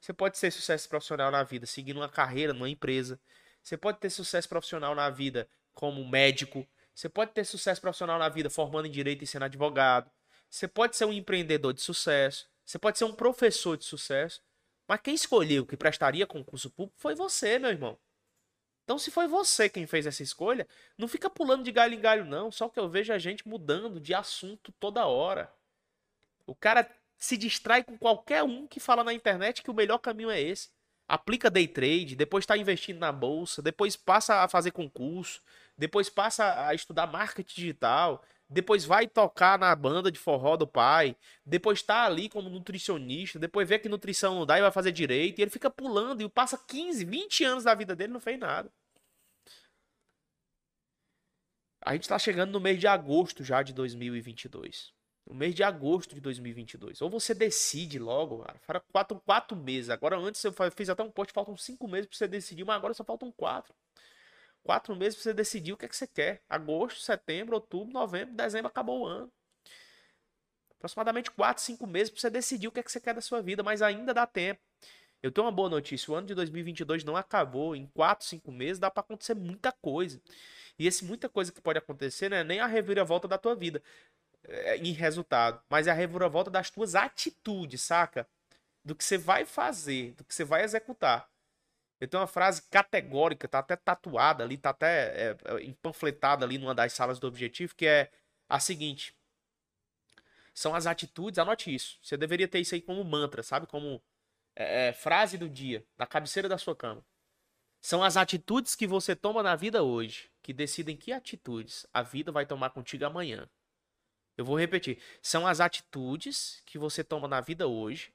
Você pode ter sucesso profissional na vida seguindo uma carreira numa empresa. Você pode ter sucesso profissional na vida como médico. Você pode ter sucesso profissional na vida formando em direito e sendo advogado. Você pode ser um empreendedor de sucesso. Você pode ser um professor de sucesso. Mas quem escolheu que prestaria concurso público foi você, meu irmão. Então, se foi você quem fez essa escolha, não fica pulando de galho em galho, não. Só que eu vejo a gente mudando de assunto toda hora. O cara se distrai com qualquer um que fala na internet que o melhor caminho é esse. Aplica day trade, depois está investindo na bolsa, depois passa a fazer concurso, depois passa a estudar marketing digital, depois vai tocar na banda de forró do pai, depois tá ali como nutricionista, depois vê que nutrição não dá e vai fazer direito, e ele fica pulando e passa 15, 20 anos da vida dele não fez nada. A gente está chegando no mês de agosto já de 2022. No mês de agosto de 2022. Ou você decide logo, cara. Faltam quatro meses. Agora, antes eu fiz até um post, faltam cinco meses para você decidir, mas agora só faltam quatro. Quatro meses pra você decidir o que é que você quer. Agosto, setembro, outubro, novembro, dezembro, acabou o ano. Aproximadamente quatro, cinco meses pra você decidir o que é que você quer da sua vida, mas ainda dá tempo. Eu tenho uma boa notícia, o ano de 2022 não acabou. Em quatro, cinco meses dá para acontecer muita coisa. E esse muita coisa que pode acontecer não é nem a reviravolta da tua vida é, em resultado, mas é a reviravolta das tuas atitudes, saca? Do que você vai fazer, do que você vai executar. Eu tenho uma frase categórica, tá até tatuada ali, tá até é, é, empanfletada ali numa das salas do objetivo, que é a seguinte: são as atitudes, anote isso. Você deveria ter isso aí como mantra, sabe? Como é, é, frase do dia, na cabeceira da sua cama. São as atitudes que você toma na vida hoje que decidem que atitudes a vida vai tomar contigo amanhã. Eu vou repetir. São as atitudes que você toma na vida hoje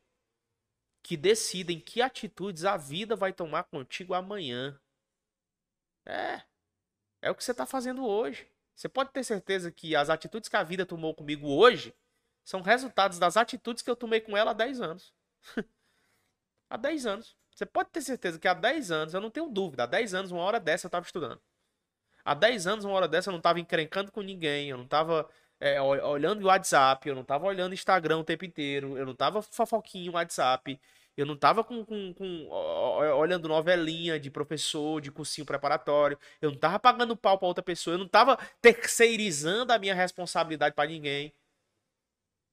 que decidem que atitudes a vida vai tomar contigo amanhã. É. É o que você está fazendo hoje. Você pode ter certeza que as atitudes que a vida tomou comigo hoje são resultados das atitudes que eu tomei com ela há 10 anos. (laughs) há 10 anos. Você pode ter certeza que há 10 anos, eu não tenho dúvida, há 10 anos, uma hora dessa eu estava estudando. Há 10 anos, uma hora dessa eu não estava encrencando com ninguém, eu não estava é, olhando o WhatsApp, eu não tava olhando Instagram o tempo inteiro, eu não tava fofoquinho WhatsApp, eu não tava com, com, com, olhando novelinha de professor, de cursinho preparatório, eu não tava pagando pau pra outra pessoa, eu não tava terceirizando a minha responsabilidade para ninguém.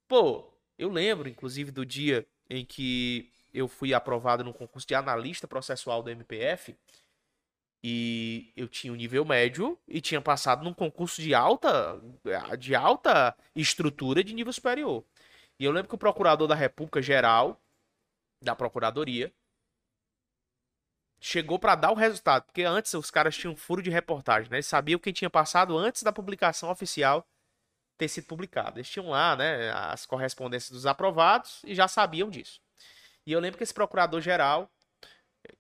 Pô, eu lembro, inclusive, do dia em que eu fui aprovado no concurso de analista processual do MPF. E eu tinha um nível médio e tinha passado num concurso de alta, de alta estrutura de nível superior. E eu lembro que o procurador da República Geral, da Procuradoria, chegou para dar o resultado, porque antes os caras tinham furo de reportagem, né? Eles sabiam quem tinha passado antes da publicação oficial ter sido publicada. Eles tinham lá, né, as correspondências dos aprovados e já sabiam disso. E eu lembro que esse procurador geral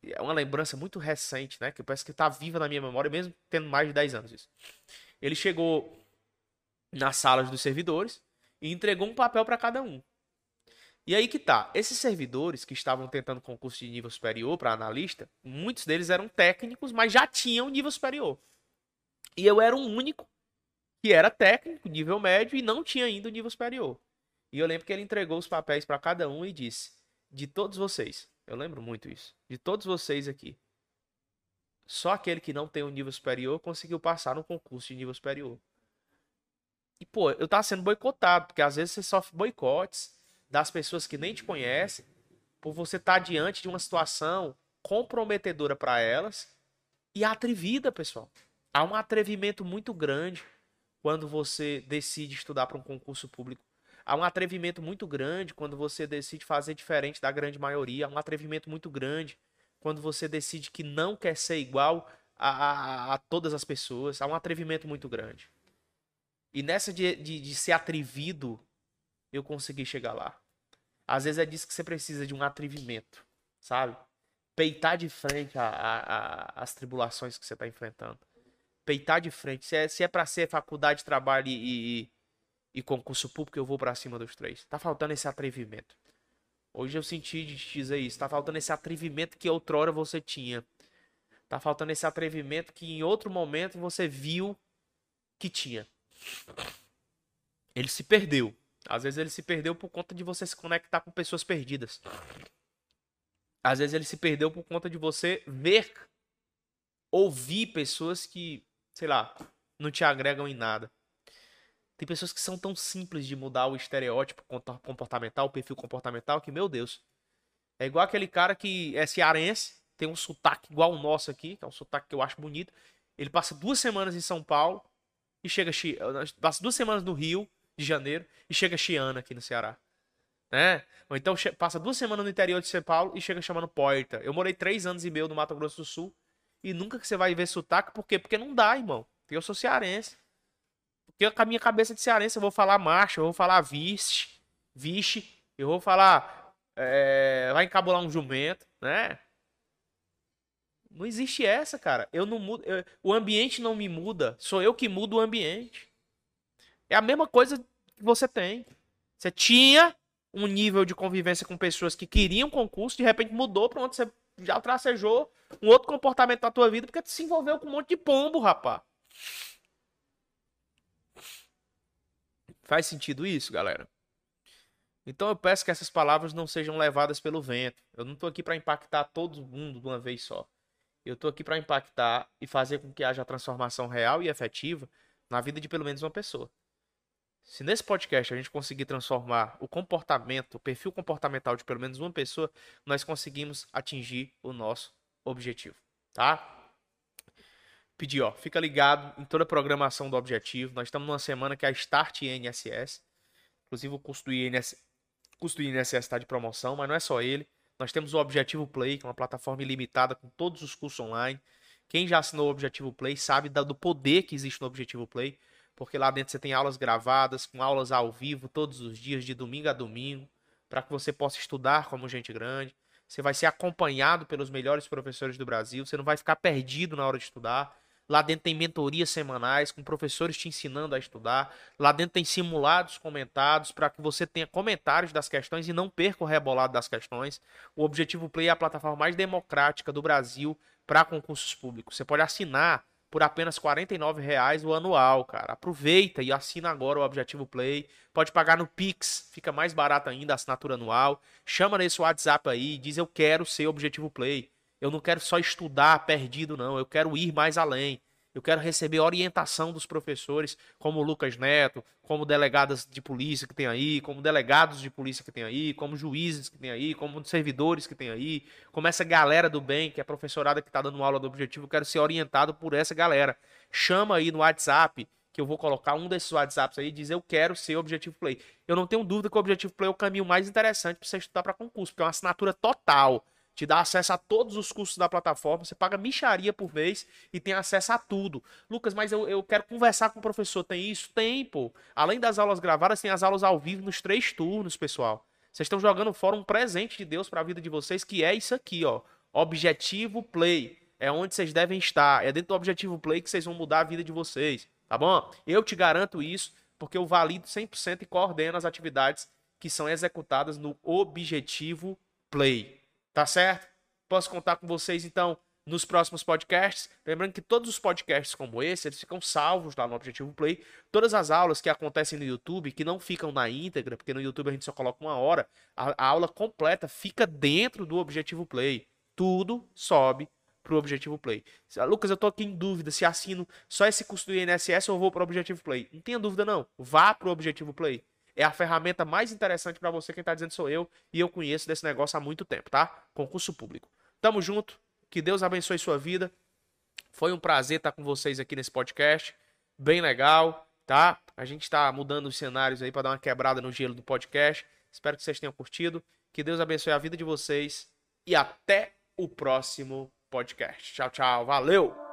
é uma lembrança muito recente, né? Que parece que tá viva na minha memória, mesmo tendo mais de 10 anos isso. Ele chegou nas salas dos servidores e entregou um papel para cada um. E aí que tá, esses servidores que estavam tentando concurso de nível superior para analista, muitos deles eram técnicos, mas já tinham nível superior. E eu era o único que era técnico, nível médio e não tinha ainda o nível superior. E eu lembro que ele entregou os papéis para cada um e disse: "De todos vocês, eu lembro muito isso. De todos vocês aqui. Só aquele que não tem um nível superior conseguiu passar no concurso de nível superior. E, pô, eu tava sendo boicotado, porque às vezes você sofre boicotes das pessoas que nem te conhecem, por você estar tá diante de uma situação comprometedora para elas e atrevida, pessoal. Há um atrevimento muito grande quando você decide estudar para um concurso público Há um atrevimento muito grande quando você decide fazer diferente da grande maioria. Há um atrevimento muito grande quando você decide que não quer ser igual a, a, a todas as pessoas. Há um atrevimento muito grande. E nessa de, de, de ser atrevido, eu consegui chegar lá. Às vezes é disso que você precisa de um atrevimento, sabe? Peitar de frente a, a, as tribulações que você está enfrentando. Peitar de frente. Se é, se é para ser faculdade, trabalho e, e e concurso público, eu vou para cima dos três. Tá faltando esse atrevimento. Hoje eu senti de te dizer isso. Tá faltando esse atrevimento que outrora você tinha. Tá faltando esse atrevimento que em outro momento você viu que tinha. Ele se perdeu. Às vezes ele se perdeu por conta de você se conectar com pessoas perdidas. Às vezes ele se perdeu por conta de você ver, ouvir pessoas que, sei lá, não te agregam em nada. Tem pessoas que são tão simples de mudar o estereótipo comportamental, o perfil comportamental, que, meu Deus. É igual aquele cara que é cearense, tem um sotaque igual o nosso aqui, que é um sotaque que eu acho bonito. Ele passa duas semanas em São Paulo e chega. Passa duas semanas no Rio de Janeiro e chega Chiana aqui no Ceará. Né? Ou então passa duas semanas no interior de São Paulo e chega chamando Porta. Eu morei três anos e meio no Mato Grosso do Sul e nunca que você vai ver sotaque, por quê? Porque não dá, irmão. Eu sou cearense. Porque com a minha cabeça de cearense eu vou falar marcha, eu vou falar vixe, vixe, eu vou falar é, vai encabular um jumento, né? Não existe essa, cara. Eu não mudo, eu, o ambiente não me muda, sou eu que mudo o ambiente. É a mesma coisa que você tem. Você tinha um nível de convivência com pessoas que queriam concurso, de repente mudou para onde você já tracejou um outro comportamento na tua vida porque tu se envolveu com um monte de pombo, rapaz. Faz sentido isso, galera? Então eu peço que essas palavras não sejam levadas pelo vento. Eu não estou aqui para impactar todo mundo de uma vez só. Eu estou aqui para impactar e fazer com que haja transformação real e efetiva na vida de pelo menos uma pessoa. Se nesse podcast a gente conseguir transformar o comportamento, o perfil comportamental de pelo menos uma pessoa, nós conseguimos atingir o nosso Objetivo, tá? Pedir, ó, fica ligado em toda a programação do Objetivo. Nós estamos numa semana que é a Start INSS. Inclusive o custo do INSS, INSS está de promoção, mas não é só ele. Nós temos o Objetivo Play, que é uma plataforma ilimitada com todos os cursos online. Quem já assinou o Objetivo Play sabe do poder que existe no Objetivo Play, porque lá dentro você tem aulas gravadas, com aulas ao vivo todos os dias, de domingo a domingo, para que você possa estudar como gente grande. Você vai ser acompanhado pelos melhores professores do Brasil, você não vai ficar perdido na hora de estudar. Lá dentro tem mentorias semanais com professores te ensinando a estudar. Lá dentro tem simulados comentados para que você tenha comentários das questões e não perca o rebolado das questões. O Objetivo Play é a plataforma mais democrática do Brasil para concursos públicos. Você pode assinar por apenas R$ 49,00 o anual, cara. Aproveita e assina agora o Objetivo Play. Pode pagar no Pix, fica mais barato ainda a assinatura anual. Chama nesse WhatsApp aí, diz eu quero ser Objetivo Play. Eu não quero só estudar perdido, não. Eu quero ir mais além. Eu quero receber orientação dos professores, como o Lucas Neto, como delegadas de polícia que tem aí, como delegados de polícia que tem aí, como juízes que tem aí, como servidores que tem aí, como essa galera do bem, que é professorada que está dando aula do objetivo. Eu quero ser orientado por essa galera. Chama aí no WhatsApp, que eu vou colocar um desses WhatsApps aí e dizer eu quero ser Objetivo Play. Eu não tenho dúvida que o Objetivo Play é o caminho mais interessante para você estudar para concurso, porque é uma assinatura total te dá acesso a todos os custos da plataforma, você paga micharia por mês e tem acesso a tudo. Lucas, mas eu, eu quero conversar com o professor, tem isso? Tem, pô. Além das aulas gravadas, tem as aulas ao vivo nos três turnos, pessoal. Vocês estão jogando fora um presente de Deus para a vida de vocês, que é isso aqui, ó. Objetivo Play. É onde vocês devem estar. É dentro do Objetivo Play que vocês vão mudar a vida de vocês, tá bom? Eu te garanto isso, porque eu valido 100% e coordeno as atividades que são executadas no Objetivo Play. Tá certo? Posso contar com vocês então nos próximos podcasts. Lembrando que todos os podcasts como esse, eles ficam salvos lá no Objetivo Play. Todas as aulas que acontecem no YouTube, que não ficam na íntegra, porque no YouTube a gente só coloca uma hora, a, a aula completa fica dentro do Objetivo Play. Tudo sobe pro Objetivo Play. Lucas, eu tô aqui em dúvida se assino só esse curso do INSS ou vou pro Objetivo Play. Não tenha dúvida não. Vá pro Objetivo Play é a ferramenta mais interessante para você. Quem está dizendo sou eu e eu conheço desse negócio há muito tempo, tá? Concurso público. Tamo junto. Que Deus abençoe sua vida. Foi um prazer estar com vocês aqui nesse podcast. Bem legal, tá? A gente está mudando os cenários aí para dar uma quebrada no gelo do podcast. Espero que vocês tenham curtido. Que Deus abençoe a vida de vocês e até o próximo podcast. Tchau, tchau. Valeu!